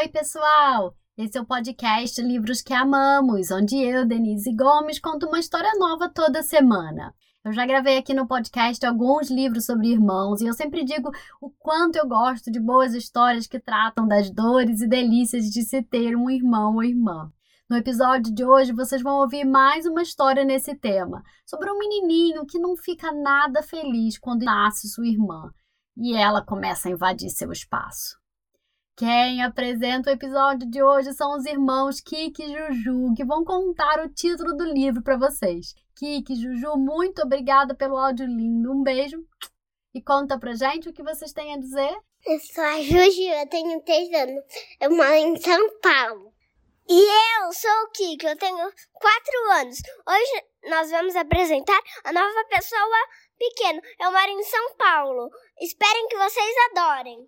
Oi, pessoal! Esse é o podcast Livros que Amamos, onde eu, Denise Gomes, conto uma história nova toda semana. Eu já gravei aqui no podcast alguns livros sobre irmãos e eu sempre digo o quanto eu gosto de boas histórias que tratam das dores e delícias de se ter um irmão ou irmã. No episódio de hoje, vocês vão ouvir mais uma história nesse tema, sobre um menininho que não fica nada feliz quando nasce sua irmã e ela começa a invadir seu espaço. Quem apresenta o episódio de hoje são os irmãos Kiki e Juju, que vão contar o título do livro para vocês. Kiki, Juju, muito obrigada pelo áudio lindo. Um beijo e conta pra gente o que vocês têm a dizer. Eu sou a Juju, eu tenho três anos. Eu moro em São Paulo. E eu sou o Kiki, eu tenho quatro anos. Hoje nós vamos apresentar a nova pessoa pequena. Eu moro em São Paulo. Esperem que vocês adorem.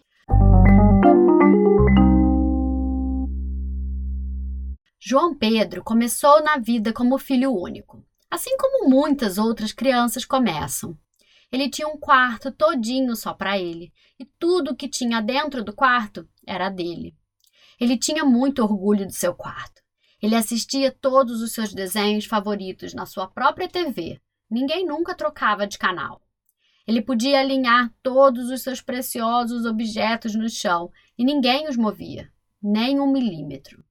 João Pedro começou na vida como filho único, assim como muitas outras crianças começam. Ele tinha um quarto todinho só para ele, e tudo que tinha dentro do quarto era dele. Ele tinha muito orgulho do seu quarto. Ele assistia todos os seus desenhos favoritos na sua própria TV. Ninguém nunca trocava de canal. Ele podia alinhar todos os seus preciosos objetos no chão e ninguém os movia, nem um milímetro.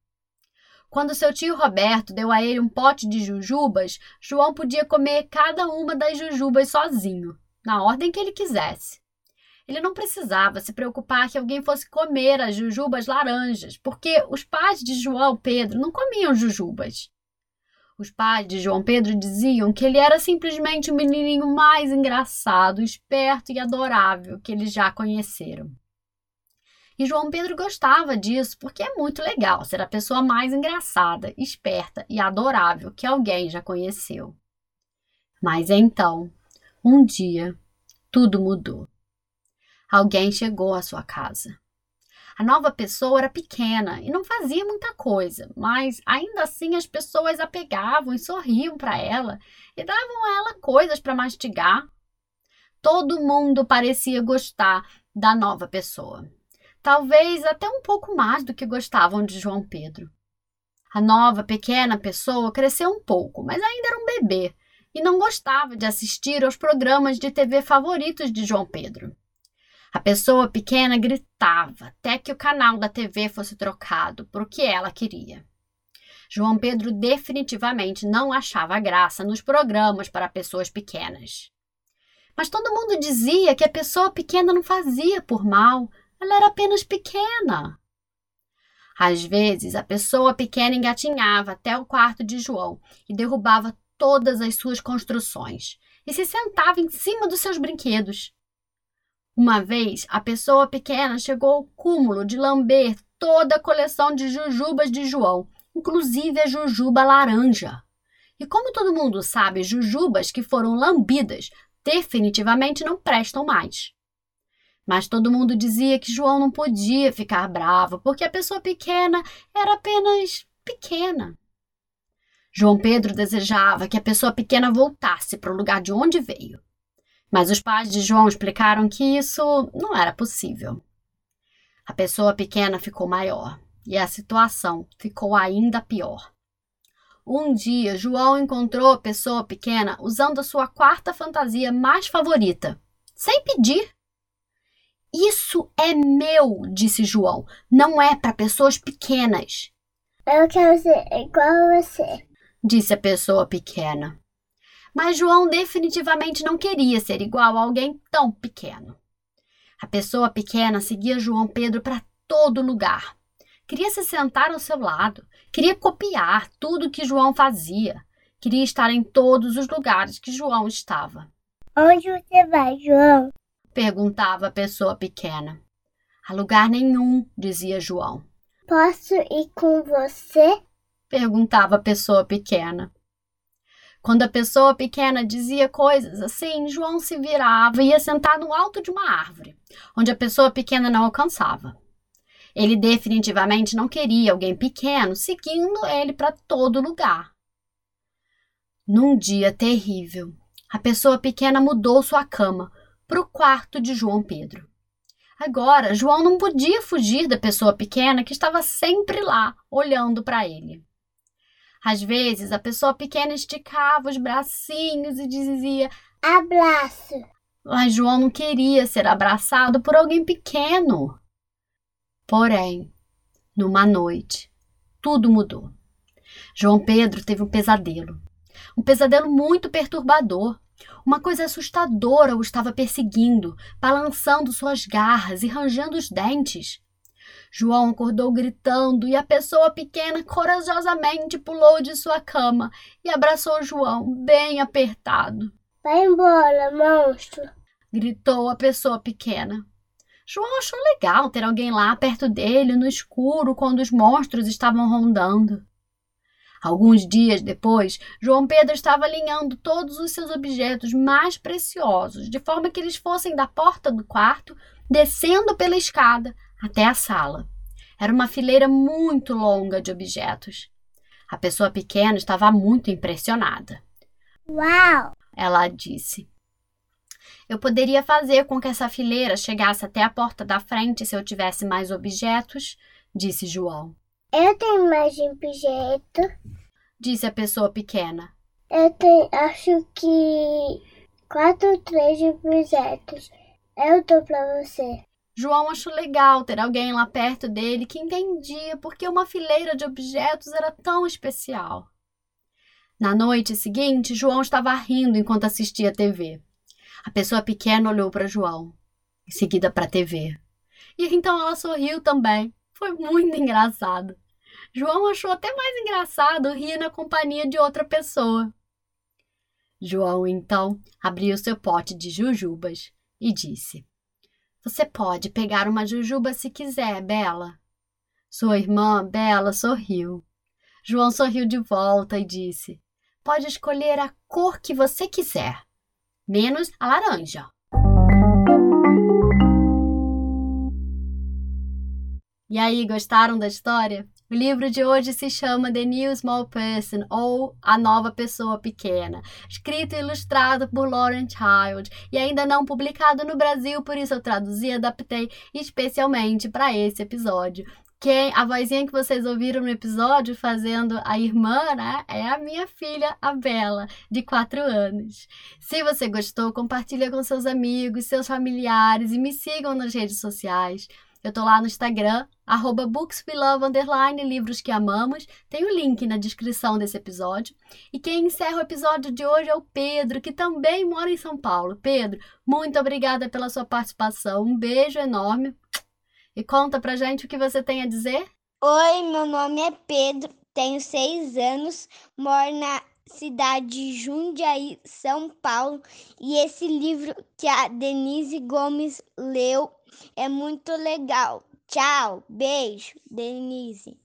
Quando seu tio Roberto deu a ele um pote de jujubas, João podia comer cada uma das jujubas sozinho, na ordem que ele quisesse. Ele não precisava se preocupar que alguém fosse comer as jujubas laranjas, porque os pais de João Pedro não comiam jujubas. Os pais de João Pedro diziam que ele era simplesmente o menininho mais engraçado, esperto e adorável que eles já conheceram. E João Pedro gostava disso porque é muito legal ser a pessoa mais engraçada, esperta e adorável que alguém já conheceu. Mas então, um dia, tudo mudou alguém chegou à sua casa. A nova pessoa era pequena e não fazia muita coisa, mas ainda assim as pessoas a pegavam e sorriam para ela e davam a ela coisas para mastigar. Todo mundo parecia gostar da nova pessoa. Talvez até um pouco mais do que gostavam de João Pedro. A nova pequena pessoa cresceu um pouco, mas ainda era um bebê e não gostava de assistir aos programas de TV favoritos de João Pedro. A pessoa pequena gritava até que o canal da TV fosse trocado por o que ela queria. João Pedro definitivamente não achava graça nos programas para pessoas pequenas. Mas todo mundo dizia que a pessoa pequena não fazia por mal, ela era apenas pequena. Às vezes, a pessoa pequena engatinhava até o quarto de João e derrubava todas as suas construções e se sentava em cima dos seus brinquedos. Uma vez, a pessoa pequena chegou ao cúmulo de lamber toda a coleção de jujubas de João, inclusive a jujuba laranja. E como todo mundo sabe, jujubas que foram lambidas definitivamente não prestam mais. Mas todo mundo dizia que João não podia ficar bravo, porque a pessoa pequena era apenas pequena. João Pedro desejava que a pessoa pequena voltasse para o lugar de onde veio. Mas os pais de João explicaram que isso não era possível. A pessoa pequena ficou maior e a situação ficou ainda pior. Um dia, João encontrou a pessoa pequena usando a sua quarta fantasia mais favorita, sem pedir. Isso é meu, disse João. Não é para pessoas pequenas. Eu quero ser igual a você, disse a pessoa pequena. Mas João definitivamente não queria ser igual a alguém tão pequeno. A pessoa pequena seguia João Pedro para todo lugar. Queria se sentar ao seu lado, queria copiar tudo que João fazia, queria estar em todos os lugares que João estava. Onde você vai, João? Perguntava a pessoa pequena. A lugar nenhum, dizia João. Posso ir com você? perguntava a pessoa pequena. Quando a pessoa pequena dizia coisas assim, João se virava e ia sentar no alto de uma árvore, onde a pessoa pequena não alcançava. Ele definitivamente não queria alguém pequeno seguindo ele para todo lugar. Num dia terrível, a pessoa pequena mudou sua cama para o quarto de João Pedro. Agora, João não podia fugir da pessoa pequena que estava sempre lá, olhando para ele. Às vezes, a pessoa pequena esticava os bracinhos e dizia: Abraço. Mas João não queria ser abraçado por alguém pequeno. Porém, numa noite, tudo mudou. João Pedro teve um pesadelo. Um pesadelo muito perturbador. Uma coisa assustadora o estava perseguindo, balançando suas garras e rangendo os dentes. João acordou gritando e a pessoa pequena corajosamente pulou de sua cama e abraçou João bem apertado. Vai embora, monstro! gritou a pessoa pequena. João achou legal ter alguém lá perto dele no escuro quando os monstros estavam rondando. Alguns dias depois, João Pedro estava alinhando todos os seus objetos mais preciosos, de forma que eles fossem da porta do quarto, descendo pela escada até a sala. Era uma fileira muito longa de objetos. A pessoa pequena estava muito impressionada. Uau! Ela disse. Eu poderia fazer com que essa fileira chegasse até a porta da frente se eu tivesse mais objetos, disse João. Eu tenho mais objeto, disse a pessoa pequena. Eu tenho, acho que quatro, três objetos. Eu dou para você. João achou legal ter alguém lá perto dele que entendia por que uma fileira de objetos era tão especial. Na noite seguinte, João estava rindo enquanto assistia a TV. A pessoa pequena olhou para João, em seguida para a TV. E então ela sorriu também. Foi muito engraçado. João achou até mais engraçado rir na companhia de outra pessoa. João então abriu seu pote de jujubas e disse: você pode pegar uma jujuba se quiser, Bela. Sua irmã, Bela, sorriu. João sorriu de volta e disse: Pode escolher a cor que você quiser, menos a laranja. E aí, gostaram da história? O livro de hoje se chama The New Small Person ou A Nova Pessoa Pequena, escrito e ilustrado por Lauren Child e ainda não publicado no Brasil, por isso eu traduzi e adaptei especialmente para esse episódio. Quem, a vozinha que vocês ouviram no episódio fazendo a irmã, né, é a minha filha, a Bela, de 4 anos. Se você gostou, compartilha com seus amigos, seus familiares e me sigam nas redes sociais. Eu tô lá no Instagram, arroba bookswelove, underline, livros que amamos. Tem o link na descrição desse episódio. E quem encerra o episódio de hoje é o Pedro, que também mora em São Paulo. Pedro, muito obrigada pela sua participação. Um beijo enorme. E conta pra gente o que você tem a dizer. Oi, meu nome é Pedro, tenho seis anos, moro na cidade de Jundiaí, São Paulo, e esse livro que a Denise Gomes leu é muito legal. Tchau, beijo, Denise.